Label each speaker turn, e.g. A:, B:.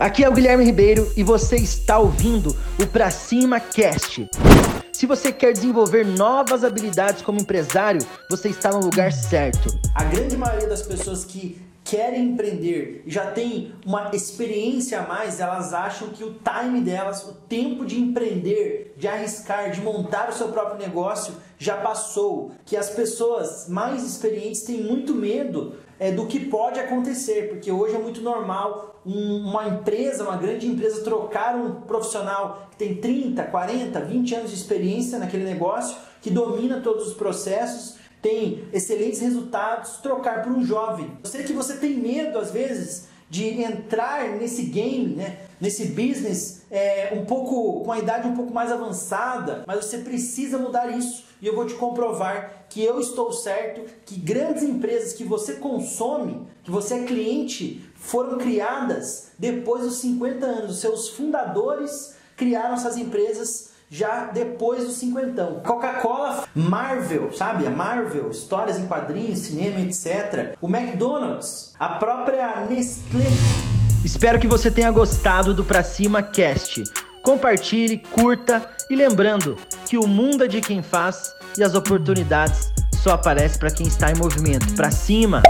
A: Aqui é o Guilherme Ribeiro e você está ouvindo o Pra Cima Cast. Se você quer desenvolver novas habilidades como empresário, você está no lugar certo.
B: A grande maioria das pessoas que querem empreender já tem uma experiência a mais, elas acham que o time delas, o tempo de empreender, de arriscar, de montar o seu próprio negócio já passou. Que as pessoas mais experientes têm muito medo é, do que pode acontecer, porque hoje é muito normal um, uma empresa, uma grande empresa, trocar um profissional que tem 30, 40, 20 anos de experiência naquele negócio, que domina todos os processos tem excelentes resultados, trocar por um jovem. Eu sei que você tem medo, às vezes, de entrar nesse game, né? nesse business, é, um pouco com a idade um pouco mais avançada, mas você precisa mudar isso. E eu vou te comprovar que eu estou certo, que grandes empresas que você consome, que você é cliente, foram criadas depois dos 50 anos. Os seus fundadores criaram essas empresas já depois do cinquentão. Coca-Cola, Marvel, sabe? A Marvel, histórias em quadrinhos, cinema, etc. O McDonald's, a própria Nestlé.
A: Espero que você tenha gostado do Pra Cima Cast. Compartilhe, curta e lembrando que o mundo é de quem faz e as oportunidades só aparecem para quem está em movimento. Pra cima!